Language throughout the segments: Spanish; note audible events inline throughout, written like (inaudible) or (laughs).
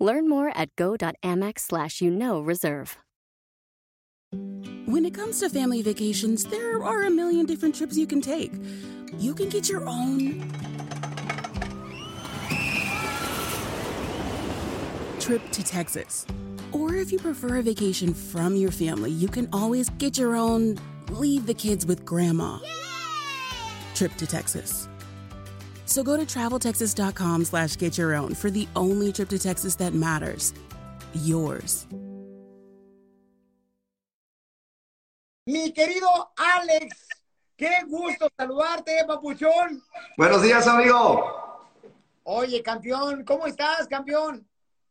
Learn more at go.amex slash you know reserve. When it comes to family vacations, there are a million different trips you can take. You can get your own trip to Texas. Or if you prefer a vacation from your family, you can always get your own leave the kids with grandma trip to Texas. So go to traveltexas.com slash get your own for the only trip to Texas that matters. Yours. Mi querido Alex, qué gusto saludarte, papuchón. Buenos días, amigo. Oye, campeón, ¿cómo estás, campeón?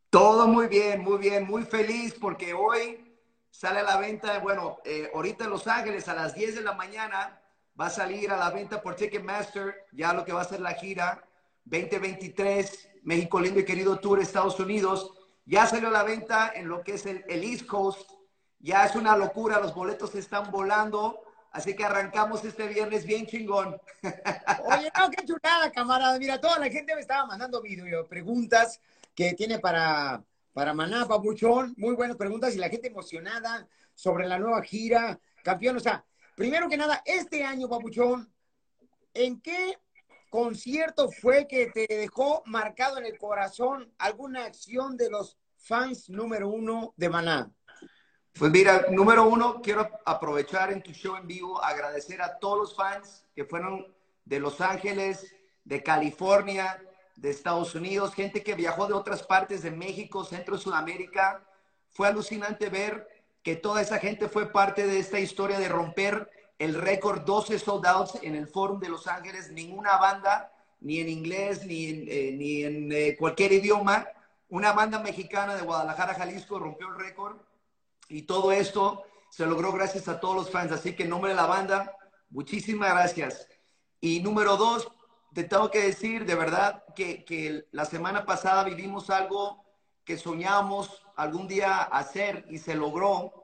Todo muy bien, muy bien, muy feliz porque hoy sale a la venta, bueno, eh, ahorita en Los Ángeles a las 10 de la mañana va a salir a la venta por Ticketmaster ya lo que va a ser la gira 2023 México Lindo y Querido Tour Estados Unidos. Ya salió a la venta en lo que es el, el East Coast. Ya es una locura, los boletos están volando. Así que arrancamos este viernes bien chingón. (laughs) Oye, no, qué chulada, camarada. Mira, toda la gente me estaba mandando video, preguntas que tiene para, para Maná, Papuchón. Muy buenas preguntas y la gente emocionada sobre la nueva gira. Campeón, o sea, primero que nada, este año, Papuchón, ¿en qué concierto fue que te dejó marcado en el corazón alguna acción de los fans número uno de Maná? Pues mira, número uno, quiero aprovechar en tu show en vivo, agradecer a todos los fans que fueron de Los Ángeles, de California, de Estados Unidos, gente que viajó de otras partes de México, Centro Sudamérica. Fue alucinante ver que toda esa gente fue parte de esta historia de romper el récord 12 sold outs en el Forum de Los Ángeles. Ninguna banda, ni en inglés, ni en, eh, ni en eh, cualquier idioma, una banda mexicana de Guadalajara, Jalisco, rompió el récord. Y todo esto se logró gracias a todos los fans. Así que en nombre de la banda, muchísimas gracias. Y número dos, te tengo que decir de verdad que, que la semana pasada vivimos algo que soñamos algún día hacer y se logró.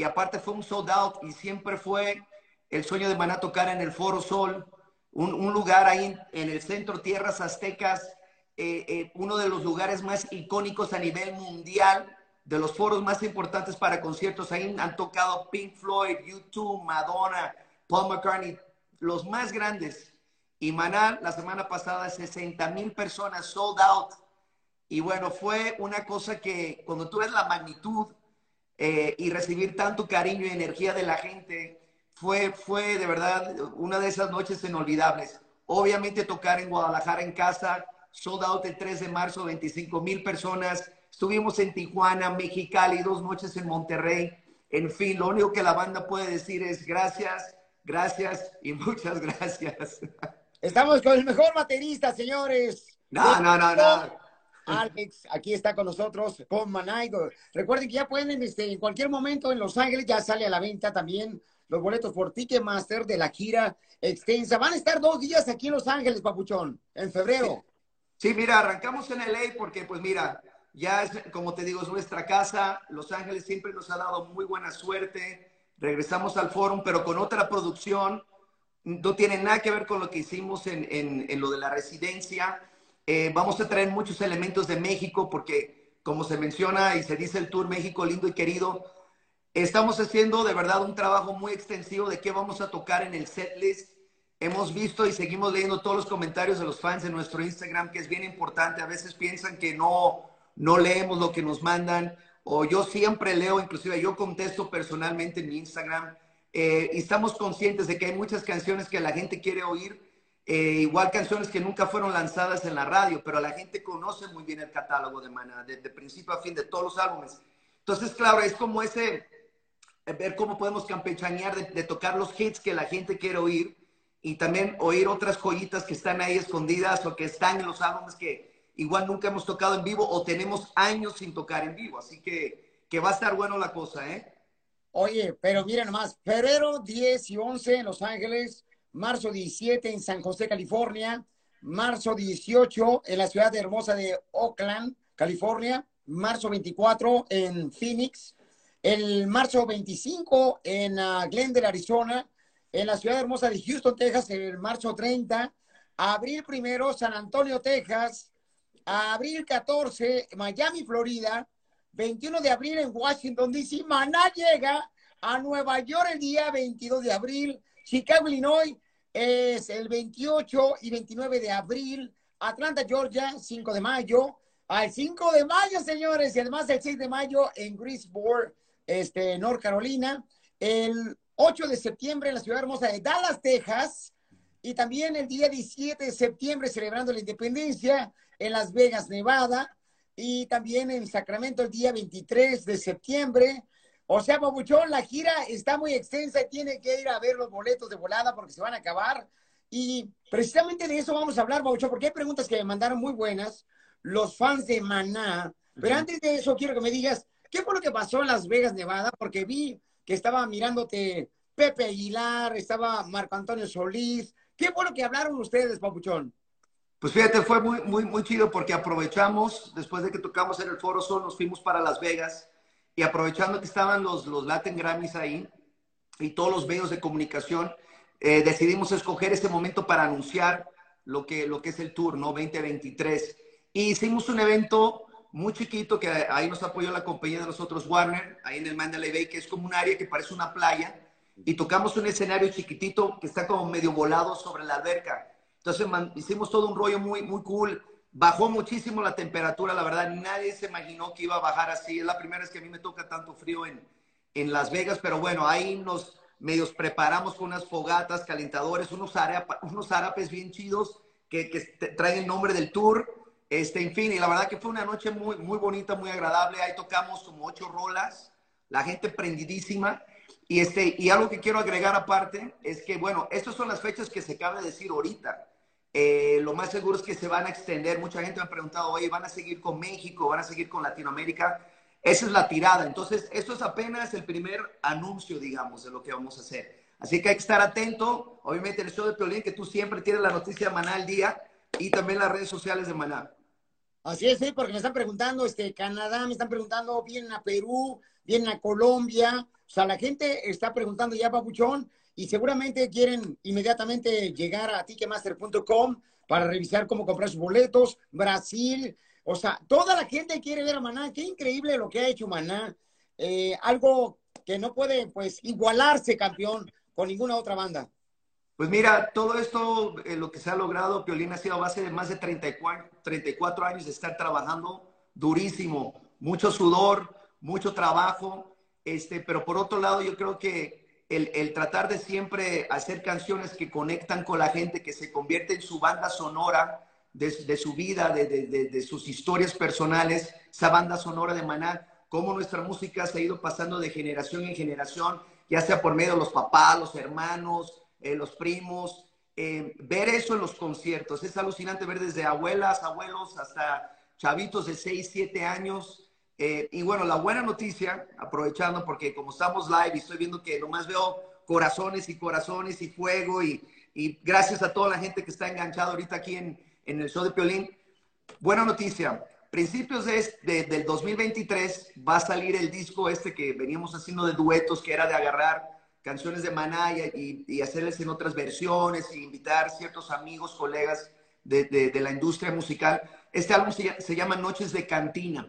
Y aparte fue un sold out y siempre fue el sueño de Maná tocar en el Foro Sol, un, un lugar ahí en el centro, Tierras Aztecas, eh, eh, uno de los lugares más icónicos a nivel mundial, de los foros más importantes para conciertos. Ahí han tocado Pink Floyd, YouTube, Madonna, Paul McCartney, los más grandes. Y Maná, la semana pasada, 60 mil personas sold out. Y bueno, fue una cosa que cuando tú ves la magnitud eh, y recibir tanto cariño y energía de la gente, fue, fue de verdad una de esas noches inolvidables. Obviamente tocar en Guadalajara en casa, sold out el 3 de marzo, 25 mil personas. Estuvimos en Tijuana, Mexicali, dos noches en Monterrey. En fin, lo único que la banda puede decir es gracias, gracias y (laughs) muchas gracias. Estamos con el mejor baterista, señores. No, no, no, no. Alex, aquí está con nosotros, con Manaigo. Recuerden que ya pueden, este, en cualquier momento en Los Ángeles, ya sale a la venta también los boletos por Ticketmaster de la gira extensa. Van a estar dos días aquí en Los Ángeles, Papuchón, en febrero. Sí, mira, arrancamos en LA porque, pues mira, ya es, como te digo, es nuestra casa. Los Ángeles siempre nos ha dado muy buena suerte. Regresamos al forum, pero con otra producción. No tiene nada que ver con lo que hicimos en, en, en lo de la residencia. Eh, vamos a traer muchos elementos de México porque, como se menciona y se dice el Tour México lindo y querido, Estamos haciendo de verdad un trabajo muy extensivo de qué vamos a tocar en el set list. Hemos visto y seguimos leyendo todos los comentarios de los fans en nuestro Instagram, que es bien importante. A veces piensan que no, no leemos lo que nos mandan, o yo siempre leo, inclusive yo contesto personalmente en mi Instagram. Eh, y estamos conscientes de que hay muchas canciones que la gente quiere oír, eh, igual canciones que nunca fueron lanzadas en la radio, pero la gente conoce muy bien el catálogo de Maná, de, de principio a fin, de todos los álbumes. Entonces, claro, es como ese ver cómo podemos campechanear de, de, tocar los hits que la gente quiere oír y también oír otras joyitas que están ahí escondidas o que están en los álbumes que igual nunca hemos tocado en vivo o tenemos años sin tocar en vivo. Así que que va a estar bueno la cosa, ¿eh? Oye, pero miren nomás, febrero 10 y 11 en Los Ángeles, marzo 17 en San José, California, marzo 18 en la ciudad hermosa de Oakland, California, marzo 24 en Phoenix, el marzo 25 en uh, Glendale, Arizona, en la ciudad hermosa de Houston, Texas, el marzo 30, abril primero, San Antonio, Texas, abril 14, Miami, Florida, 21 de abril en Washington, D.C. Maná llega a Nueva York el día 22 de abril. Chicago, Illinois es el 28 y 29 de abril. Atlanta, Georgia, 5 de mayo. Al 5 de mayo, señores. Y además el 6 de mayo en Greensboro, este, North Carolina. El 8 de septiembre en la ciudad hermosa de Dallas, Texas. Y también el día 17 de septiembre celebrando la independencia en Las Vegas, Nevada y también en Sacramento el día 23 de septiembre. O sea, Pabuchón, la gira está muy extensa y tiene que ir a ver los boletos de volada porque se van a acabar. Y precisamente de eso vamos a hablar, Pabuchón, porque hay preguntas que me mandaron muy buenas los fans de Maná. Pero antes de eso, quiero que me digas, ¿qué fue lo que pasó en Las Vegas, Nevada? Porque vi que estaba mirándote Pepe Aguilar, estaba Marco Antonio Solís. ¿Qué fue lo que hablaron ustedes, Papuchón? Pues fíjate, fue muy, muy, muy chido porque aprovechamos, después de que tocamos en el Foro Sol, nos fuimos para Las Vegas y aprovechando que estaban los, los Latin Grammys ahí y todos los medios de comunicación, eh, decidimos escoger este momento para anunciar lo que, lo que es el tour, ¿no? 2023. Y hicimos un evento muy chiquito que ahí nos apoyó la compañía de nosotros, Warner, ahí en el Mandalay Bay, que es como un área que parece una playa. Y tocamos un escenario chiquitito que está como medio volado sobre la alberca entonces hicimos todo un rollo muy, muy cool. Bajó muchísimo la temperatura, la verdad, nadie se imaginó que iba a bajar así. Es la primera vez que a mí me toca tanto frío en, en Las Vegas, pero bueno, ahí nos medios preparamos con unas fogatas, calentadores, unos, unos árapes bien chidos que, que traen el nombre del tour. Este, en fin, y la verdad que fue una noche muy, muy bonita, muy agradable. Ahí tocamos como ocho rolas, la gente prendidísima. Y, este, y algo que quiero agregar aparte es que, bueno, estas son las fechas que se cabe decir ahorita. Eh, lo más seguro es que se van a extender. Mucha gente me ha preguntado, oye, ¿van a seguir con México? ¿Van a seguir con Latinoamérica? Esa es la tirada. Entonces, esto es apenas el primer anuncio, digamos, de lo que vamos a hacer. Así que hay que estar atento. Obviamente, el show de Piolín, que tú siempre tienes la noticia de Maná al día y también las redes sociales de Maná. Así es, sí, porque me están preguntando, este, Canadá, me están preguntando, vienen a Perú, vienen a Colombia. O sea, la gente está preguntando ya, Papuchón, y seguramente quieren inmediatamente llegar a ticketmaster.com para revisar cómo comprar sus boletos. Brasil, o sea, toda la gente quiere ver a Maná. Qué increíble lo que ha hecho Maná. Eh, algo que no puede, pues, igualarse, campeón, con ninguna otra banda. Pues mira, todo esto, eh, lo que se ha logrado, Piolín, ha sido a base de más de 34, 34 años de estar trabajando durísimo, mucho sudor, mucho trabajo, este, pero por otro lado, yo creo que el, tratar de siempre hacer canciones que conectan con la gente, que se convierte en su banda sonora de, su vida, de, sus historias personales, esa banda sonora de Maná, cómo nuestra música se ha ido pasando de generación en generación, ya sea por medio de los papás, los hermanos, eh, los primos. Eh, ver eso en los conciertos es alucinante ver desde abuelas, abuelos, hasta chavitos de 6, 7 años eh, y bueno, la buena noticia, aprovechando porque como estamos live y estoy viendo que nomás veo corazones y corazones y fuego y, y gracias a toda la gente que está enganchada ahorita aquí en, en el show de Piolín. Buena noticia, principios de, de, del 2023 va a salir el disco este que veníamos haciendo de duetos, que era de agarrar canciones de Maná y, y hacerles en otras versiones e invitar ciertos amigos, colegas de, de, la industria musical. Este álbum se, se llama Noches de Cantina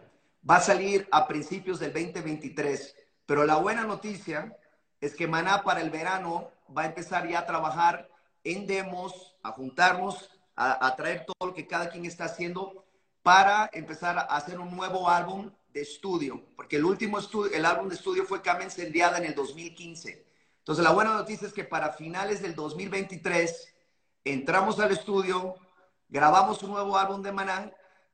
va a salir a principios del 2023. Pero la buena noticia es que Maná para el verano va a empezar ya a trabajar en demos, a juntarnos, a, traer todo lo que cada quien está haciendo para empezar a hacer un nuevo álbum de estudio, porque el último el álbum de estudio fue Cama Encendiada en el 2015. Entonces, la buena noticia es que para finales del 2023 entramos al estudio, grabamos un nuevo álbum de Maná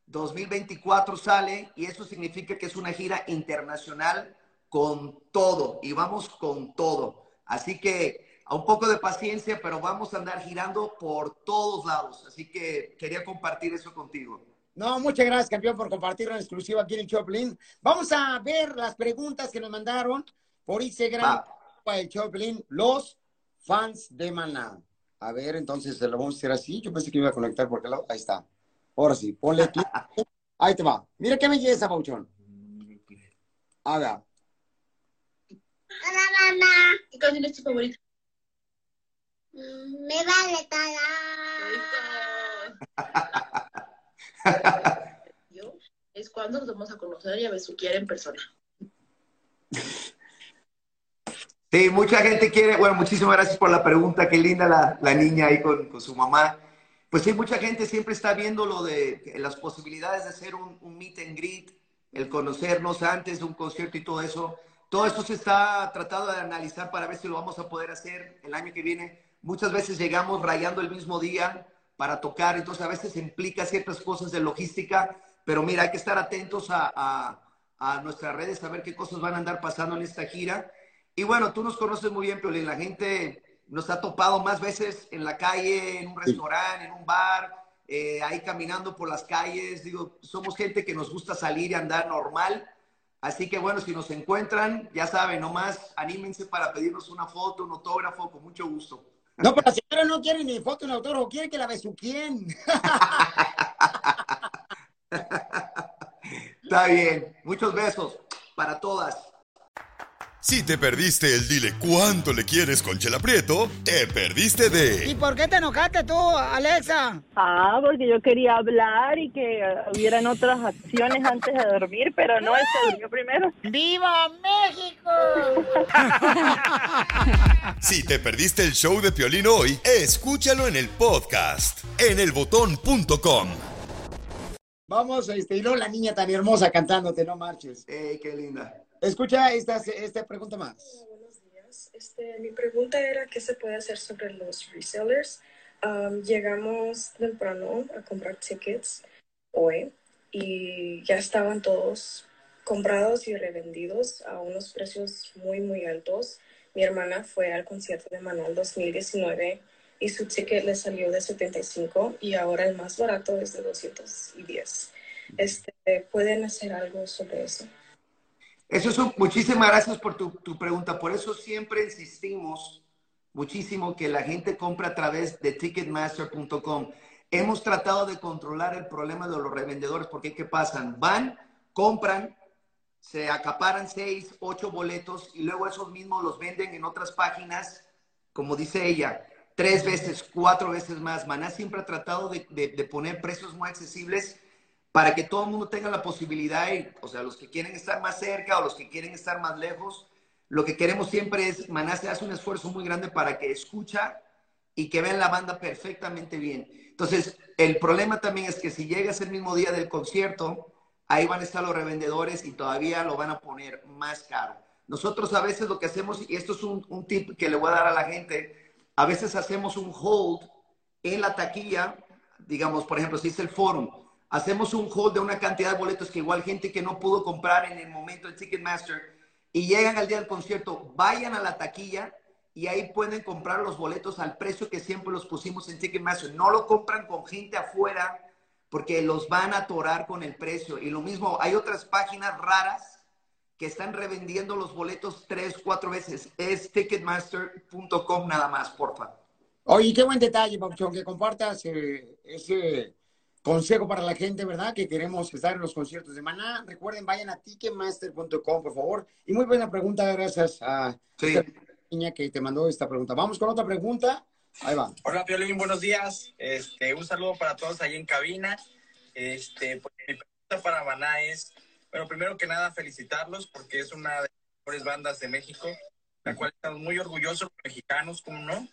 2024 sale y eso significa que es una gira internacional con todo y vamos con todo. Así que a un poco de paciencia, pero vamos a andar girando por todos lados. Así que quería compartir eso contigo. No, muchas gracias, campeón, por compartirlo en exclusiva aquí en el Choplin. Vamos a ver las preguntas que nos mandaron por Instagram para el Choplin, los fans de Maná. A ver, entonces lo vamos a hacer así. Yo pensé que iba a conectar por qué lado. Ahí está. Ahora sí, ponle clic. Ahí te va. Mira qué belleza, Pauchón. A ver. Hola, mamá. ¿Qué canción es tu favorita? Me vale todo. es cuando nos vamos a conocer y a besuquear en persona. Sí, mucha gente quiere, bueno, muchísimas gracias por la pregunta, qué linda la, la niña ahí con, con, su mamá. Pues sí, mucha gente siempre está viendo lo de las posibilidades de hacer un, un meet and greet, el conocernos antes de un concierto y todo eso. Todo esto se está tratando de analizar para ver si lo vamos a poder hacer el año que viene. Muchas veces llegamos rayando el mismo día para tocar, entonces a veces implica ciertas cosas de logística, pero mira, hay que estar atentos a, a, a nuestras redes, a ver qué cosas van a andar pasando en esta gira. Y bueno, tú nos conoces muy bien, Piolín, la gente nos ha topado más veces en la calle, en un restaurante, en un bar, eh, ahí caminando por las calles. Digo, somos gente que nos gusta salir y andar normal Así que bueno, si nos encuentran, ya saben, nomás anímense para pedirnos una foto, un autógrafo, con mucho gusto. No, pero la señora no quiere ni foto ni autógrafo, quiere que la besuquien. (laughs) (laughs) Está bien. Muchos besos para todas. Si te perdiste el dile cuánto le quieres con Chela Prieto, te perdiste de. ¿Y por qué te enojaste tú, Alexa? Ah, porque yo quería hablar y que hubieran otras acciones antes de dormir, pero no, él se durmió primero. ¡Viva México! (laughs) si te perdiste el show de Piolín hoy, escúchalo en el podcast, en elbotón.com. Vamos, este, y luego la niña tan hermosa cantándote, no marches. ¡Ey, qué linda! Escucha esta, esta pregunta más. buenos días. Este, mi pregunta era qué se puede hacer sobre los resellers. Um, llegamos temprano a comprar tickets hoy y ya estaban todos comprados y revendidos a unos precios muy, muy altos. Mi hermana fue al concierto de Manuel 2019 y su ticket le salió de 75 y ahora el más barato es de 210. Este, ¿Pueden hacer algo sobre eso? Eso es muchísimas gracias por tu, tu, pregunta. Por eso siempre insistimos muchísimo que la gente compra a través de ticketmaster.com. Hemos tratado de controlar el problema de los revendedores porque ¿qué pasan? Van, compran, se acaparan seis, ocho boletos y luego esos mismos los venden en otras páginas, como dice ella, tres veces, cuatro veces más. Maná siempre ha tratado de, de, de poner precios muy accesibles para que todo el mundo tenga la posibilidad, o sea, los que quieren estar más cerca o los que quieren estar más lejos, lo que queremos siempre es, Maná se hace un esfuerzo muy grande para que escucha y que vean la banda perfectamente bien. Entonces, el problema también es que si llegas el mismo día del concierto, ahí van a estar los revendedores y todavía lo van a poner más caro. Nosotros a veces lo que hacemos, y esto es un, un tip que le voy a dar a la gente, a veces hacemos un hold en la taquilla, digamos, por ejemplo, si es el forum, hacemos un hold de una cantidad de boletos que igual gente que no pudo comprar en el momento del Ticketmaster y llegan al día del concierto, vayan a la taquilla y ahí pueden comprar los boletos al precio que siempre los pusimos en Ticketmaster. No lo compran con gente afuera porque los van a atorar con el precio. Y lo mismo, hay otras páginas raras que están revendiendo los boletos tres, cuatro veces. Es ticketmaster.com nada más, porfa. Oye, qué buen detalle, Pauchón, que compartas eh, ese consejo para la gente, ¿verdad? Que queremos estar en los conciertos de Maná. Recuerden, vayan a ticketmaster.com, por favor. Y muy buena pregunta, gracias a sí. esta niña que te mandó esta pregunta. Vamos con otra pregunta. Ahí va. Hola, Piolín, buenos días. Este, un saludo para todos ahí en cabina. Este, pues, mi pregunta para Maná es, bueno, primero que nada, felicitarlos porque es una de las mejores bandas de México, la cual estamos muy orgullosos los mexicanos, como no.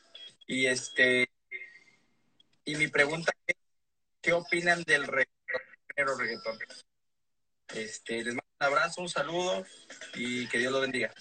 Y este, y mi pregunta es, ¿qué opinan del reggaetón? reggaetón? Este, les mando un abrazo, un saludo y que Dios lo bendiga.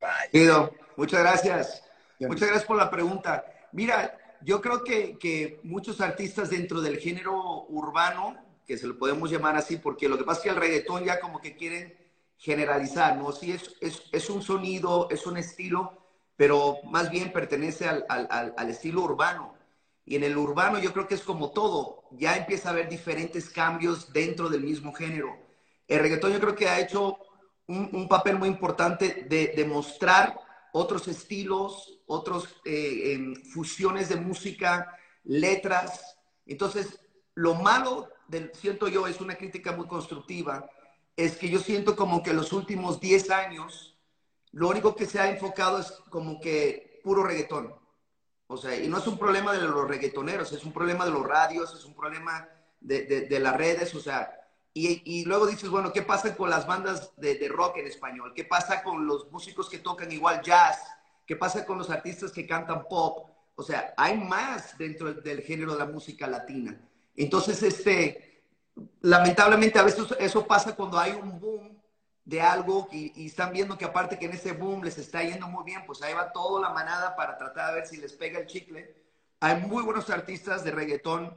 Bye. Guido, muchas gracias. Muchas gracias por la pregunta. Mira, yo creo que, que, muchos artistas dentro del género urbano, que se lo podemos llamar así, porque lo que pasa es que el reggaetón ya como que quieren generalizar, ¿no? Sí, es, es, es un sonido, es un estilo, pero más bien pertenece al, al, al estilo urbano. Y en el urbano yo creo que es como todo, ya empieza a haber diferentes cambios dentro del mismo género. El reggaetón yo creo que ha hecho un, papel muy importante de, de, mostrar otros estilos, otras eh, fusiones de música, letras. Entonces, lo malo, del, siento yo, es una crítica muy constructiva, es que yo siento como que los últimos 10 años, lo único que se ha enfocado es como que puro reggaetón. O sea, y no es un problema de los reggaetoneros, es un problema de los radios, es un problema de, de, las redes, o sea, y, y, luego dices, bueno, ¿qué pasa con las bandas de, de, rock en español? ¿Qué pasa con los músicos que tocan igual jazz? ¿Qué pasa con los artistas que cantan pop? O sea, hay más dentro del género de la música latina. Entonces, este, lamentablemente a veces eso pasa cuando hay un boom de algo y, están viendo que aparte que en ese boom les está yendo muy bien, pues ahí va toda la manada para tratar de ver si les pega el chicle. Hay muy buenos artistas de reggaetón,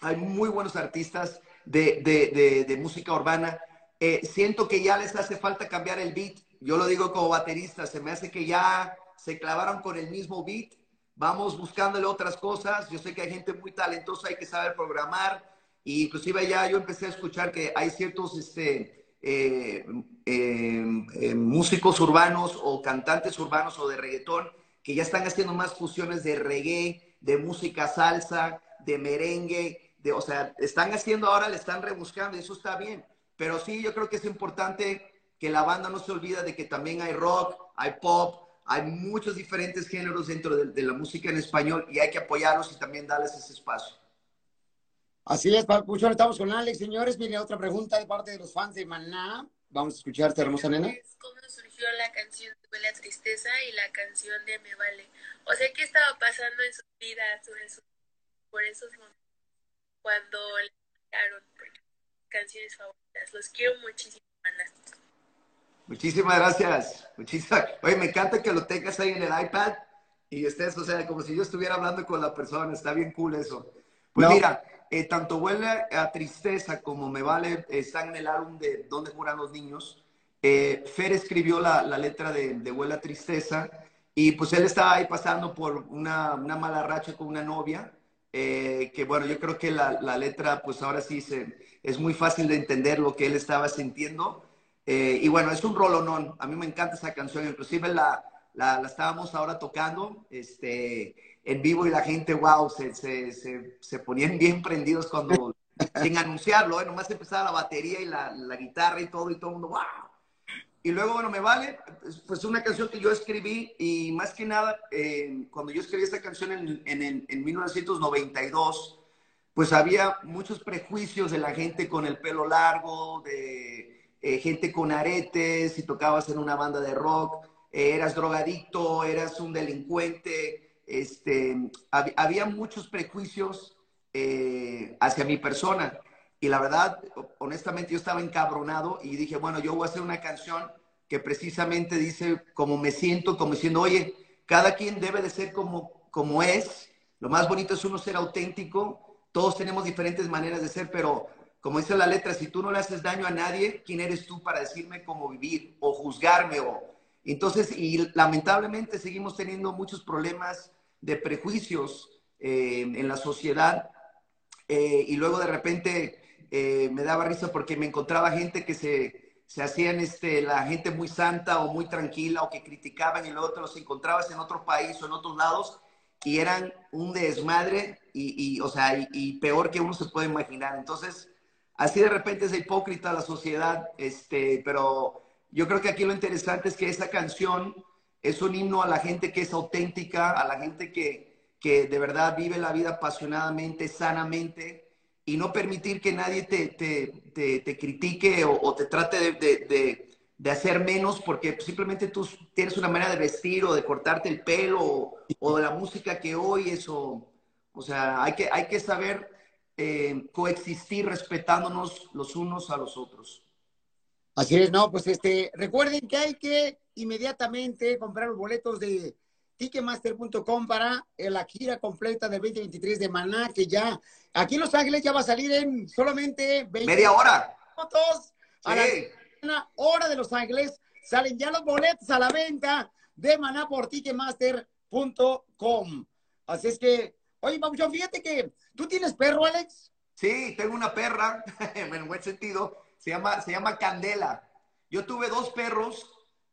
hay muy buenos artistas de, de, de, música urbana. Eh, siento que ya les hace falta cambiar el beat. Yo lo digo como baterista, se me hace que ya se clavaron con el mismo beat. Vamos buscándole otras cosas. Yo sé que hay gente muy talentosa, hay que saber programar. Y inclusive ya yo empecé a escuchar que hay ciertos este, eh, em, em, músicos urbanos o cantantes urbanos o de reggaetón que ya están haciendo más fusiones de reggae, de música salsa, de merengue, de, o sea, están haciendo ahora, le están rebuscando y eso está bien. Pero sí, yo creo que es importante que la banda no se olvida de que también hay rock, hay pop, hay muchos diferentes géneros dentro de, de la música en español y hay que apoyarlos y también darles ese espacio. Así es, Papuchón, estamos con Alex. Señores, viene otra pregunta de parte de los fans de Maná. Vamos a escucharte, hermosa nena. ¿Cómo surgió la canción de Huele Tristeza y la canción de Me Vale? O sea, ¿qué estaba pasando en sus vidas por esos momentos cuando le cantaron canciones favoritas? Los quiero muchísimo, Maná. Muchísimas gracias. Muchísimas. Oye, me encanta que lo tengas ahí en el iPad y estés, o sea, como si yo estuviera hablando con la persona. Está bien cool eso. Pues mira, eh, tanto Huele a Tristeza como Me Vale están en el álbum de Dónde juran los niños. Eh, Fer escribió la, la letra de, de, Huele a Tristeza y pues él estaba ahí pasando por una, una mala racha con una novia, eh, que bueno, yo creo que la, la, letra pues ahora sí se, es muy fácil de entender lo que él estaba sintiendo. y bueno, es un rolonón, a mí me encanta esa canción, inclusive la, la, la estábamos ahora tocando, este, en vivo y la gente, wow, se, se, se, se ponían bien prendidos cuando, (laughs) sin anunciarlo, ¿eh? nomás empezaba la batería y la, la, guitarra y todo, y todo el mundo, wow. Y luego, bueno, me vale, pues una canción que yo escribí y más que nada, eh, cuando yo escribí esta canción en, en, en 1992, pues había muchos prejuicios de la gente con el pelo largo, de eh, gente con aretes, si tocabas en una banda de rock, eh, eras drogadicto, eras un delincuente, este, había muchos prejuicios eh, hacia mi persona. Y la verdad, honestamente, yo estaba encabronado y dije, bueno, yo voy a hacer una canción que precisamente dice como me siento, como diciendo, oye, cada quien debe de ser como, como es. Lo más bonito es uno ser auténtico. Todos tenemos diferentes maneras de ser, pero como dice la letra, si tú no le haces daño a nadie, ¿quién eres tú para decirme cómo vivir o juzgarme? O... Entonces, y lamentablemente seguimos teniendo muchos problemas de prejuicios eh, en la sociedad eh, y luego de repente eh, me daba risa porque me encontraba gente que se, se hacían este, la gente muy santa o muy tranquila o que criticaban y luego te los encontrabas en otro país o en otros lados y eran un desmadre y, y o sea, y, y, peor que uno se puede imaginar. Entonces, así de repente es hipócrita la sociedad, este, pero yo creo que aquí lo interesante es que esa canción es un himno a la gente que es auténtica, a la gente que, que de verdad vive la vida apasionadamente, sanamente, y no permitir que nadie te, te, te, critique o, te trate de, de, hacer menos porque simplemente tú tienes una manera de vestir o de cortarte el pelo o, de la música que oyes. O, o sea, hay que, hay que saber eh, coexistir respetándonos los unos a los otros. Así es, no, pues este, recuerden que hay que inmediatamente comprar los boletos de ticketmaster.com para la gira completa del 2023 de Maná, que ya aquí en Los Ángeles ya va a salir en solamente 20 media hora. Minutos a la hora de Los Ángeles. Salen ya los boletos a la venta de Maná por ticketmaster.com. Así es que Oye, Papuchón, fíjate que tú tienes perro, Alex. Sí, tengo una perra, (laughs) en buen sentido, se llama, se llama Candela. Yo tuve dos perros,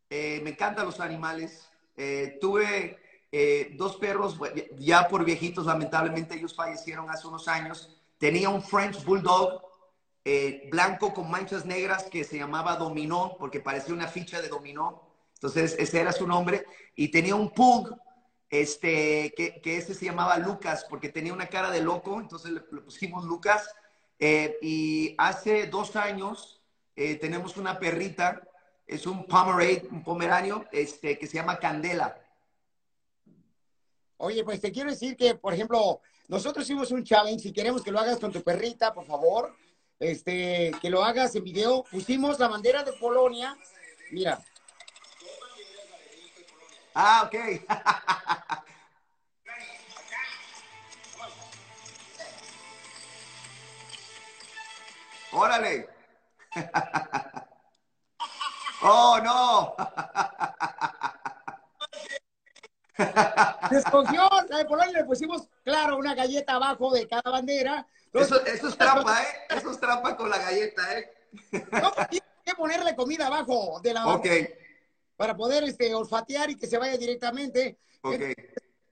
eh, me encantan los animales. Eh, tuve eh, dos perros ya por viejitos, lamentablemente ellos fallecieron hace unos años. Tenía un French Bulldog blanco con manchas negras que se llamaba Dominó, porque parecía una ficha de Dominó. Entonces, ese era su nombre. Y tenía un Pug este, que, ese se llamaba Lucas porque tenía una cara de loco, entonces le, pusimos Lucas. Eh, y hace dos años eh, tenemos una perrita, es un Pomerade, un pomeranio, este, que se llama Candela. Oye, pues te quiero decir que, por ejemplo, nosotros hicimos un challenge, si queremos que lo hagas con tu perrita, por favor, este, que lo hagas en video. Pusimos la bandera de Polonia, mira, Ah, ok. (laughs) Órale. (laughs) oh, no. Se escogió la de Polonia le pusimos, claro, una galleta abajo de cada bandera. eso, eso, es trampa, ¿eh? Eso es trampa con la galleta, ¿eh? no, tienes que ponerle comida abajo de la Ok para poder este, olfatear y que se vaya directamente.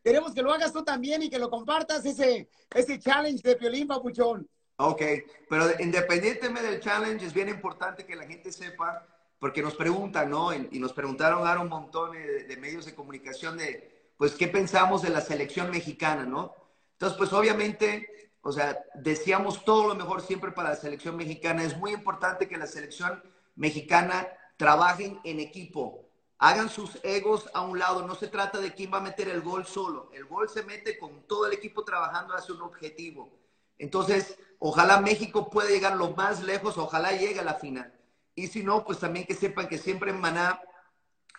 queremos que lo hagas tú también y que lo compartas ese, ese challenge de Piolín Papuchón. Ok, pero independientemente del challenge, es bien importante que la gente sepa, porque nos preguntan, ¿no? Y, nos preguntaron ahora un montón de, de, medios de comunicación de, pues, ¿qué pensamos de la selección mexicana, ¿no? Entonces, pues, obviamente, o sea, deseamos todo lo mejor siempre para la selección mexicana. Es muy importante que la selección mexicana trabajen en equipo hagan sus egos a un lado. No se trata de quién va a meter el gol solo. El gol se mete con todo el equipo trabajando hacia un objetivo. Entonces, ojalá México pueda llegar lo más lejos, ojalá llegue a la final. Y si no, pues también que sepan que siempre en Maná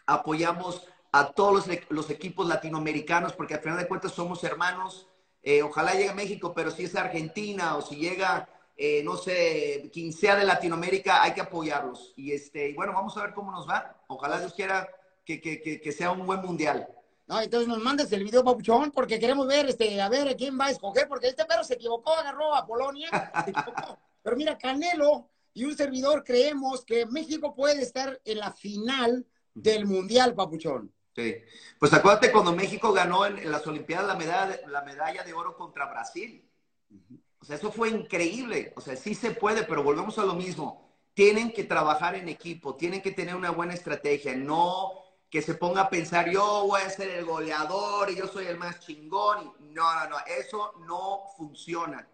apoyamos a todos los, equipos latinoamericanos, porque al final de cuentas somos hermanos. Eh, ojalá llegue México, pero si es Argentina o si llega eh, no sé, quien sea de Latinoamérica, hay que apoyarlos. Y este, bueno, vamos a ver cómo nos va. Ojalá Dios quiera que, que, que, sea un buen mundial. No, entonces nos mandes el video, Papuchón, porque queremos ver, este, a ver quién va a escoger, porque este perro se equivocó, agarró a Polonia, (laughs) Pero mira, Canelo y un servidor creemos que México puede estar en la final del mundial, Papuchón. Sí. Pues acuérdate cuando México ganó en, las Olimpiadas la medalla, la medalla de oro contra Brasil. O sea, eso fue increíble. O sea, sí se puede, pero volvemos a lo mismo. Tienen que trabajar en equipo, tienen que tener una buena estrategia, no que se ponga a pensar, yo voy a ser el goleador y yo soy el más chingón. No, no, no, eso no funciona.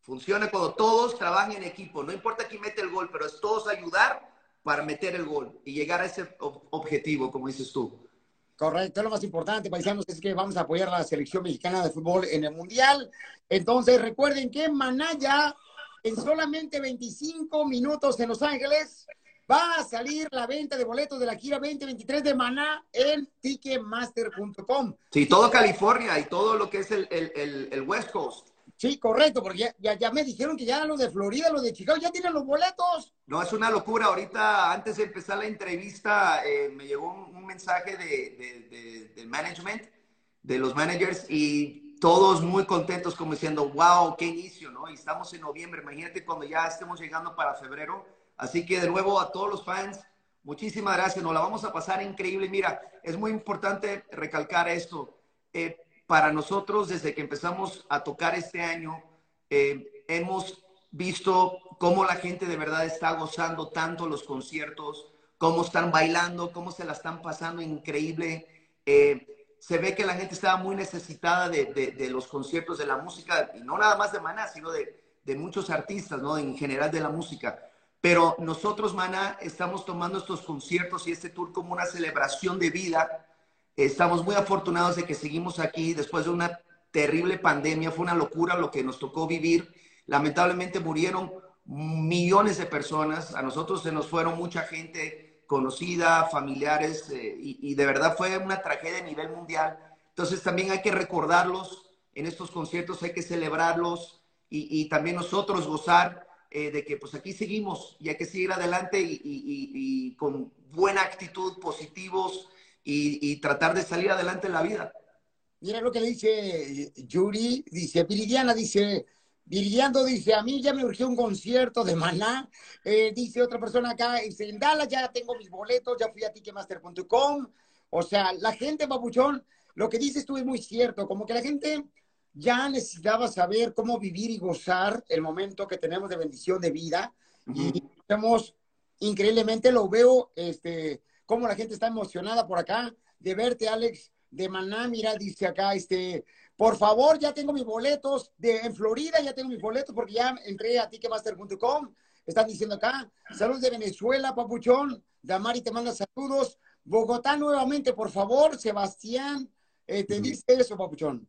Funciona cuando todos trabajan en equipo. No importa quién mete el gol, pero es todos ayudar para meter el gol y llegar a ese objetivo, como dices tú. Correcto, lo más importante, paisanos, es que vamos a apoyar a la selección mexicana de fútbol en el Mundial. Entonces, recuerden que Manaya, en solamente 25 minutos en Los Ángeles, va a salir la venta de boletos de la gira 2023 de Maná en ticketmaster.com. Sí, todo California y todo lo que es el, el West Coast. Sí, correcto, porque ya, ya, me dijeron que ya los de Florida, los de Chicago, ya tienen los boletos. No, es una locura. Ahorita, antes de empezar la entrevista, eh, me llegó un, mensaje de, del management, de los managers, y todos muy contentos, como diciendo, wow, qué inicio, ¿no? Y estamos en noviembre, imagínate cuando ya estemos llegando para febrero. Así que de nuevo a todos los fans, muchísimas gracias, nos la vamos a pasar increíble. Mira, es muy importante recalcar esto. Eh, para nosotros, desde que empezamos a tocar este año, eh, hemos visto cómo la gente de verdad está gozando tanto los conciertos, cómo están bailando, cómo se la están pasando increíble. Eh, se ve que la gente estaba muy necesitada de, los conciertos, de la música, y no nada más de Maná, sino de, de muchos artistas, ¿no? En general de la música. Pero nosotros, Maná, estamos tomando estos conciertos y este tour como una celebración de vida Estamos muy afortunados de que seguimos aquí después de una terrible pandemia. Fue una locura lo que nos tocó vivir. Lamentablemente murieron millones de personas. A nosotros se nos fueron mucha gente conocida, familiares, eh, y, de verdad fue una tragedia a nivel mundial. Entonces también hay que recordarlos en estos conciertos, hay que celebrarlos y, también nosotros gozar eh, de que pues aquí seguimos y hay que seguir adelante y, y con buena actitud, positivos, y, tratar de salir adelante en la vida. Mira lo que dice Yuri, dice, Viridiana dice, Viridiano dice, a mí ya me urgió un concierto de Maná. Eh, dice otra persona acá, dice, en Dallas ya tengo mis boletos, ya fui a ticketmaster.com. O sea, la gente, babuchón, lo que dices tú es muy cierto, como que la gente ya necesitaba saber cómo vivir y gozar el momento que tenemos de bendición de vida. Y estamos increíblemente, lo veo, este, cómo la gente está emocionada por acá de verte, Alex, de Maná. Mira, dice acá, este, por favor, ya tengo mis boletos de en Florida, ya tengo mis boletos porque ya entré a ticketmaster.com. Están diciendo acá, saludos de Venezuela, papuchón. Damari te manda saludos. Bogotá nuevamente, por favor, Sebastián, eh, te dice eso, papuchón.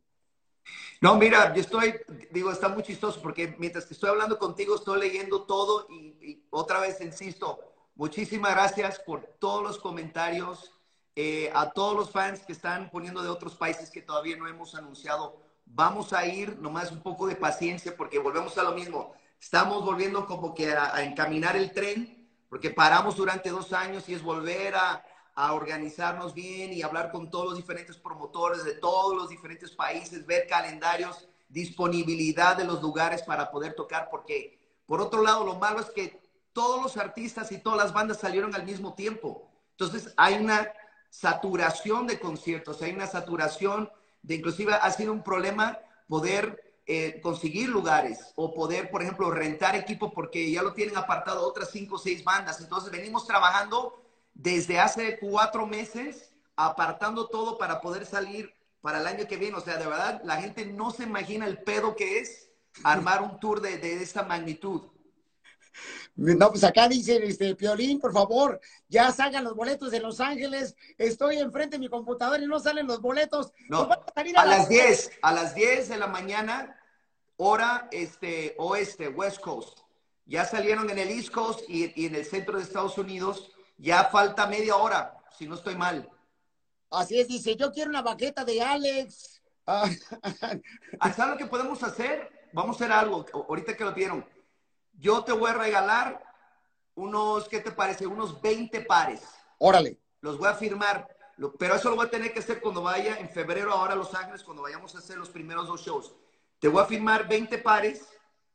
No, mira, yo estoy, digo, está muy chistoso porque mientras que estoy hablando contigo estoy leyendo todo y, otra vez insisto, muchísimas gracias por todos los comentarios, eh, a todos los fans que están poniendo de otros países que todavía no hemos anunciado. Vamos a ir nomás un poco de paciencia porque volvemos a lo mismo. Estamos volviendo como que a encaminar el tren porque paramos durante dos años y es volver a, a organizarnos bien y hablar con todos los diferentes promotores de todos los diferentes países, ver calendarios, disponibilidad de los lugares para poder tocar, porque por otro lado lo malo es que todos los artistas y todas las bandas salieron al mismo tiempo. Entonces hay una saturación de conciertos, hay una saturación de inclusive ha sido un problema poder eh, conseguir lugares o poder, por ejemplo, rentar equipo porque ya lo tienen apartado otras cinco o seis bandas. Entonces venimos trabajando desde hace cuatro meses apartando todo para poder salir para el año que viene. O sea, de verdad, la gente no se imagina el pedo que es armar un tour de, de esta magnitud. No, pues acá dicen, este, Piolín, por favor, ya salgan los boletos de Los Ángeles. Estoy enfrente de mi computadora y no salen los boletos. No, a, las 10, a las 10 de la mañana, hora este, oeste, West Coast. Ya salieron en el East Coast y, y en el centro de Estados Unidos ya falta media hora, si no estoy mal. Así es, dice, yo quiero una baqueta de Alex. Ah, (laughs) ¿Sabes lo que podemos hacer? Vamos a hacer algo, ahorita que lo vieron. Yo te voy a regalar unos, ¿qué te parece? Unos 20 pares. Órale. Los voy a firmar, pero eso lo voy a tener que hacer cuando vaya en febrero ahora a Los Ángeles, cuando vayamos a hacer los primeros dos shows. Te voy a firmar 20 pares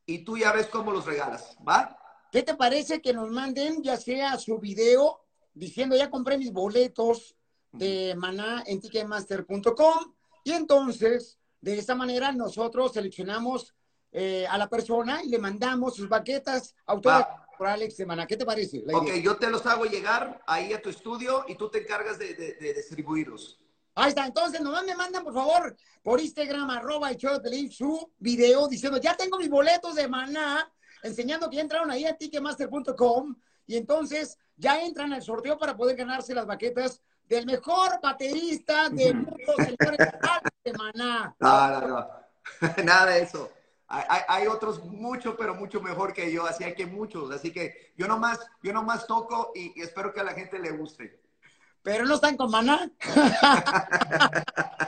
y tú ya ves cómo los regalas, ¿va? ¿Qué te parece que nos manden ya sea su video diciendo ya compré mis boletos de Maná en ticketmaster.com y entonces de esta manera nosotros seleccionamos eh, a la persona y le mandamos sus baquetas autógrafas por Alex de Maná. ¿Qué te parece? ok, yo te los hago llegar ahí a tu estudio y tú te encargas de, distribuirlos. Ahí está, entonces nomás me mandan por favor por Instagram arroba el show de su video diciendo ya tengo mis boletos de Maná enseñando que ya entraron ahí a ticketmaster.com y entonces ya entran al sorteo para poder ganarse las baquetas del mejor baterista del mundo, señores, de Maná. No, no, no. (laughs) Nada de eso. Hay, hay, otros mucho, pero mucho mejor que yo, así hay que muchos. Así que yo nomás, yo nomás toco y, y espero que a la gente le guste. Pero no están con Maná. (laughs)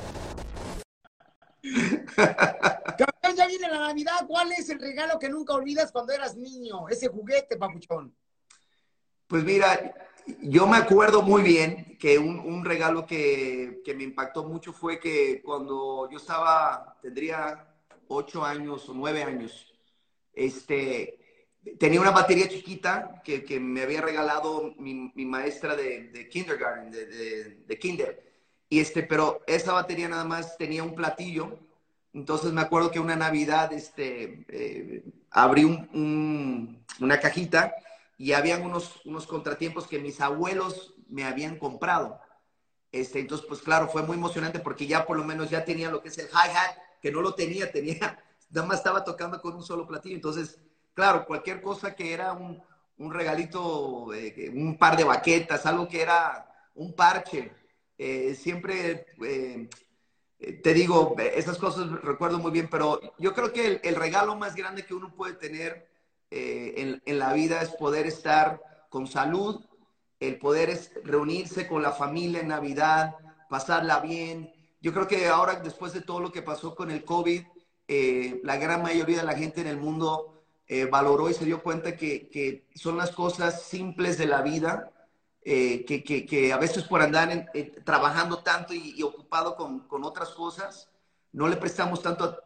ya viene la Navidad. ¿Cuál es el regalo que nunca olvidas cuando eras niño? Ese juguete, papuchón. Pues mira, yo me acuerdo muy bien que un, regalo que, me impactó mucho fue que cuando yo estaba, tendría ocho años o nueve años, este, tenía una batería chiquita que, me había regalado mi, maestra de, kindergarten, de, de, kinder. Y este, pero esa batería nada más tenía un platillo entonces me acuerdo que una Navidad este, eh, abrí una cajita y habían unos, unos contratiempos que mis abuelos me habían comprado. Este, entonces, pues claro, fue muy emocionante porque ya por lo menos ya tenía lo que es el hi-hat, que no lo tenía, tenía, (laughs) nada más estaba tocando con un solo platillo. Entonces, claro, cualquier cosa que era un, regalito, eh, un par de baquetas, algo que era un parche, eh, siempre te digo, esas cosas recuerdo muy bien, pero yo creo que el, regalo más grande que uno puede tener eh, en, en, la vida es poder estar con salud, el poder es reunirse con la familia en Navidad, pasarla bien. Yo creo que ahora, después de todo lo que pasó con el COVID, eh, la gran mayoría de la gente en el mundo eh, valoró y se dio cuenta que, que, son las cosas simples de la vida, eh, que, que, que, a veces por andar trabajando tanto y, y ocupado con, con, otras cosas, no le prestamos tanto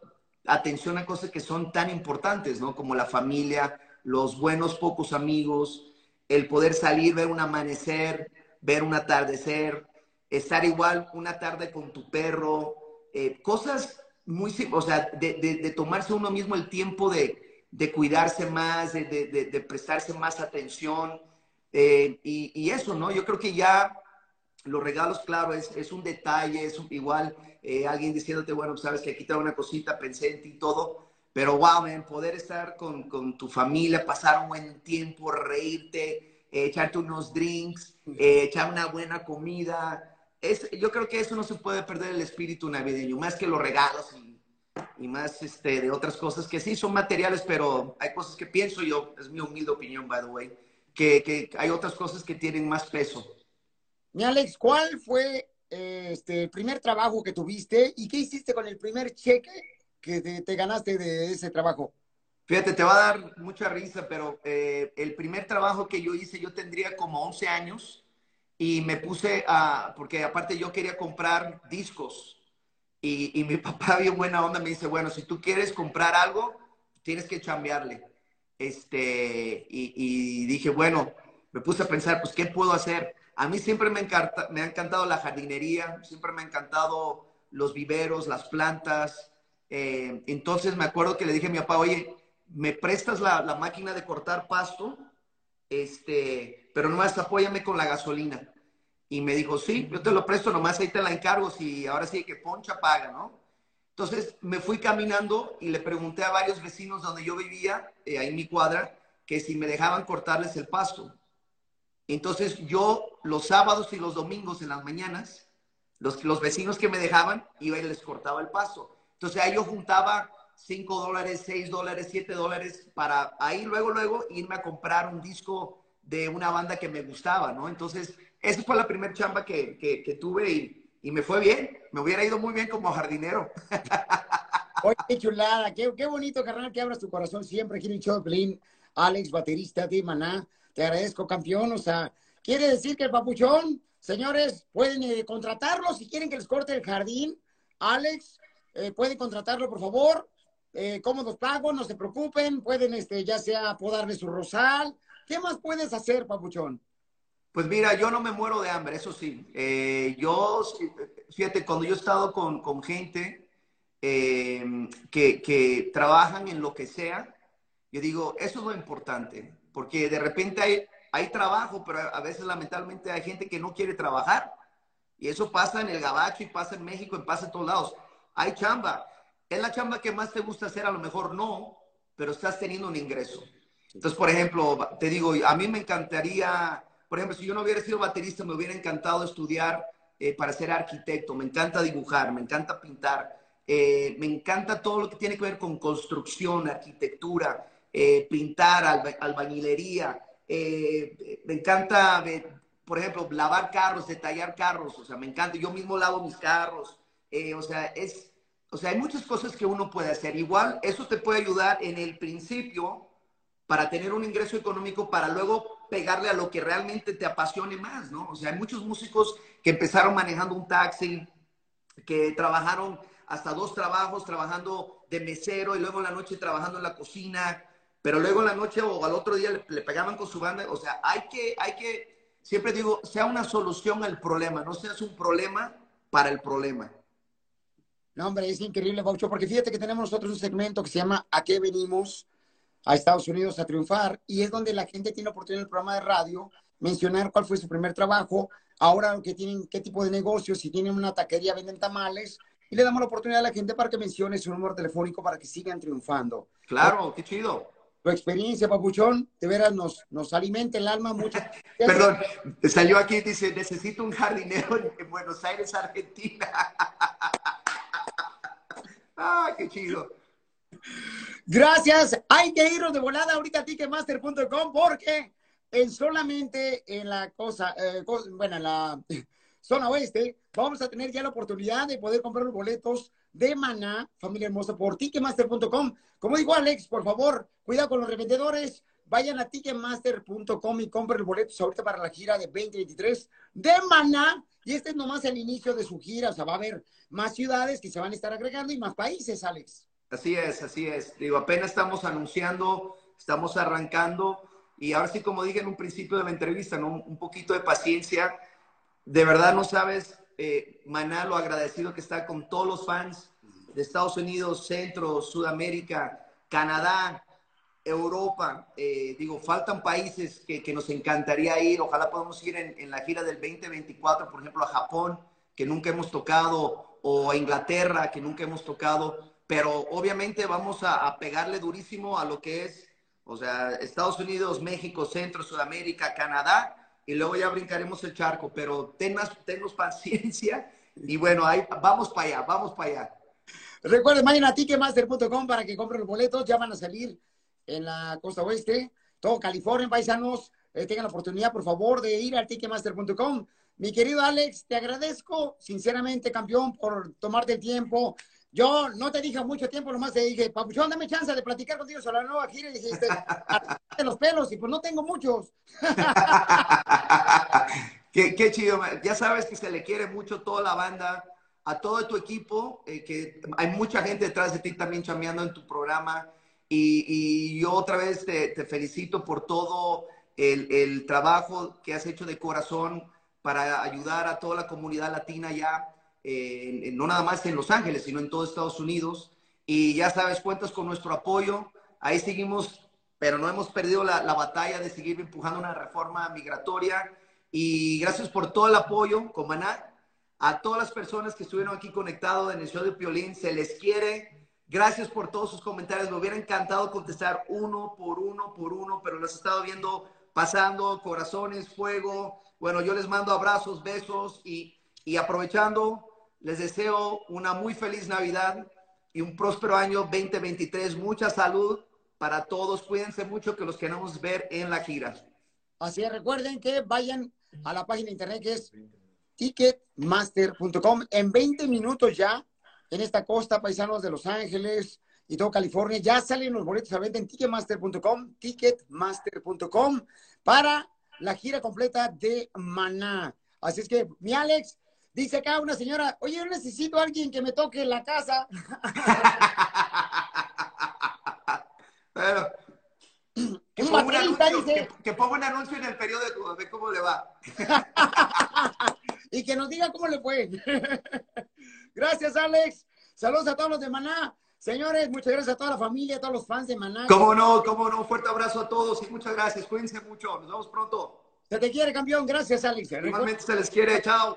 atención a cosas que son tan importantes, ¿no? Como la familia, los buenos pocos amigos, el poder salir, ver un amanecer, ver un atardecer, estar igual una tarde con tu perro, eh, cosas muy, o sea, de, de, de, tomarse uno mismo el tiempo de, de cuidarse más, de, prestarse más atención. Eh, y, y, eso, ¿no? Yo creo que ya los regalos, claro, es, es un detalle, es igual eh, alguien diciéndote, bueno, sabes que aquí te una cosita, pensé en ti y todo, pero wow, man, poder estar con, con tu familia, pasar un buen tiempo, reírte, eh, echarte unos drinks, eh, echar una buena comida. Es, yo creo que eso no se puede perder el espíritu navideño, más que los regalos y, y más este, de otras cosas que sí son materiales, pero hay cosas que pienso yo, es mi humilde opinión, by the way, que, que hay otras cosas que tienen más peso. Mi Alex, ¿cuál fue eh, este, el primer trabajo que tuviste y qué hiciste con el primer cheque que te, te ganaste de ese trabajo? Fíjate, te va a dar mucha risa, pero eh, el primer trabajo que yo hice, yo tendría como 11 años y me puse a, porque aparte yo quería comprar discos y, y mi (laughs) papá bien buena onda me dice, bueno, si tú quieres comprar algo, tienes que chambearle. Este, y, dije, bueno, me puse a pensar, pues, ¿qué puedo hacer? A mí siempre me, encanta, me ha encantado la jardinería, siempre me ha encantado los viveros, las plantas. Eh, entonces me acuerdo que le dije a mi papá, oye, ¿me prestas la, la máquina de cortar pasto? Este, pero nomás apóyame con la gasolina. Y me dijo, sí, yo te lo presto, nomás ahí te la encargo, si ahora sí que poncha paga, ¿no? Entonces me fui caminando y le pregunté a varios vecinos donde yo vivía, eh, ahí en mi cuadra, que si me dejaban cortarles el pasto. Entonces yo los sábados y los domingos en las mañanas, los, vecinos que me dejaban, iba y les cortaba el paso. Entonces ahí yo juntaba 5 dólares, 6 dólares, 7 dólares para ahí luego, luego irme a comprar un disco de una banda que me gustaba, ¿no? Entonces esa fue la primera chamba que, que, que tuve y, y, me fue bien. Me hubiera ido muy bien como jardinero. (laughs) Oye, qué chulada, qué, bonito, carnal, que abras tu corazón siempre aquí en el de Alex, baterista de Maná. Te agradezco, campeón. O sea, quiere decir que el papuchón, señores, pueden eh, contratarlo si quieren que les corte el jardín. Alex, eh, pueden contratarlo, por favor. Eh, cómodos pagos, no se preocupen. Pueden, este, ya sea podarle su rosal. ¿Qué más puedes hacer, papuchón? Pues mira, yo no me muero de hambre, eso sí. Eh, yo, fíjate, cuando yo he estado con, con gente eh, que, que trabajan en lo que sea, yo digo, eso es lo importante porque de repente hay, hay trabajo, pero a veces lamentablemente hay gente que no quiere trabajar. Y eso pasa en el Gabacho y pasa en México y pasa en todos lados. Hay chamba. ¿Es la chamba que más te gusta hacer? A lo mejor no, pero estás teniendo un ingreso. Entonces, por ejemplo, te digo, a mí me encantaría, por ejemplo, si yo no hubiera sido baterista, me hubiera encantado estudiar eh, para ser arquitecto. Me encanta dibujar, me encanta pintar, eh, me encanta todo lo que tiene que ver con construcción, arquitectura eh, pintar, alba, albañilería. Eh, me encanta, eh, por ejemplo, lavar carros, detallar carros. O sea, me encanta. Yo mismo lavo mis carros. Eh, o sea, es, o sea, hay muchas cosas que uno puede hacer. Igual, eso te puede ayudar en el principio para tener un ingreso económico para luego pegarle a lo que realmente te apasione más, ¿no? O sea, hay muchos músicos que empezaron manejando un taxi, que trabajaron hasta dos trabajos, trabajando de mesero y luego en la noche trabajando en la cocina, pero luego en la noche o al otro día le, le, pegaban con su banda. O sea, hay que, hay que, siempre digo, sea una solución al problema, no seas un problema para el problema. No, hombre, es increíble, Baucho, porque fíjate que tenemos nosotros un segmento que se llama ¿A qué venimos a Estados Unidos a triunfar? Y es donde la gente tiene oportunidad en el programa de radio mencionar cuál fue su primer trabajo, ahora que tienen, qué tipo de negocios, si tienen una taquería, venden tamales, y le damos la oportunidad a la gente para que mencione su número telefónico para que sigan triunfando. Claro, qué chido tu experiencia, Papuchón, de veras nos, nos alimenta el alma mucho. (laughs) Perdón, salió aquí y dice, necesito un jardinero en Buenos Aires, Argentina. (laughs) ah, qué chido. Gracias. Hay que irnos de volada ahorita a ticketmaster.com porque en solamente en la cosa, eh, bueno, en la (laughs) zona oeste, vamos a tener ya la oportunidad de poder comprar los boletos de Maná, familia hermosa, por ticketmaster.com. Como digo, Alex, por favor, cuidado con los revendedores. Vayan a ticketmaster.com y compren los boletos ahorita para la gira de 2023 de Maná. Y este es nomás el inicio de su gira. O sea, va a haber más ciudades que se van a estar agregando y más países, Alex. Así es, así es. Digo, apenas estamos anunciando, estamos arrancando y ahora sí, como dije en un principio de la entrevista, ¿no? un poquito de paciencia. De verdad no sabes, eh, Maná, lo agradecido que está con todos los fans de Estados Unidos, Centro, Sudamérica, Canadá, Europa. Eh, digo, faltan países que, nos encantaría ir. Ojalá podamos ir en, en la gira del 2024, por ejemplo, a Japón, que nunca hemos tocado, o a Inglaterra, que nunca hemos tocado pero obviamente vamos a, a, pegarle durísimo a lo que es, o sea, Estados Unidos, México, Centro, Sudamérica, Canadá, y luego ya brincaremos el charco, pero tennos, tennos (laughs) paciencia y bueno, ahí vamos para allá, vamos para allá. Recuerden, vayan a ticketmaster.com para que compren los boletos, ya van a salir en la costa oeste, todo California, paisanos, eh, tengan la oportunidad, por favor, de ir al ticketmaster.com. Mi querido Alex, te agradezco sinceramente, campeón, por tomarte el tiempo. Yo no te dije mucho tiempo, nomás te dije, Papuchón, dame chance de platicar contigo sobre la nueva gira. Y dijiste, de los pelos, y pues no tengo muchos. (laughs) qué, qué, chido, ya sabes que se le quiere mucho toda la banda, a todo tu equipo, eh, que hay mucha gente detrás de ti también chameando en tu programa. Y, y yo otra vez te, te felicito por todo el, el trabajo que has hecho de corazón para ayudar a toda la comunidad latina ya. Eh, no nada más en Los Ángeles, sino en todo Estados Unidos. Y ya sabes, cuentas con nuestro apoyo. Ahí seguimos, pero no hemos perdido la, la, batalla de seguir empujando una reforma migratoria. Y gracias por todo el apoyo, Comaná. A todas las personas que estuvieron aquí conectados en el show de Piolín, se les quiere. Gracias por todos sus comentarios. Me hubiera encantado contestar uno por uno por uno, pero los he estado viendo pasando, corazones, fuego. Bueno, yo les mando abrazos, besos y, y aprovechando, les deseo una muy feliz Navidad y un próspero año 2023. Mucha salud para todos. Cuídense mucho que los queremos ver en la gira. Así es, recuerden que vayan a la página de internet que es ticketmaster.com. En 20 minutos ya, en esta costa, paisanos de Los Ángeles y todo California, ya salen los boletos a venta en ticketmaster.com, ticketmaster.com, para la gira completa de Maná. Así es que, mi Alex, Dice acá una señora, oye, yo necesito a alguien que me toque la casa. (laughs) Pero, que, Un ponga un anuncio, dice. que, que ponga un anuncio en el periódico, a ver cómo le va. (laughs) y que nos diga cómo le fue. (laughs) gracias, Alex. Saludos a todos los de Maná. Señores, muchas gracias a toda la familia, a todos los fans de Maná. Cómo no, cómo no, fuerte abrazo a todos y muchas gracias. Cuídense mucho, nos vemos pronto. Se te quiere, campeón. Gracias, Alex. Igualmente se les quiere, chao.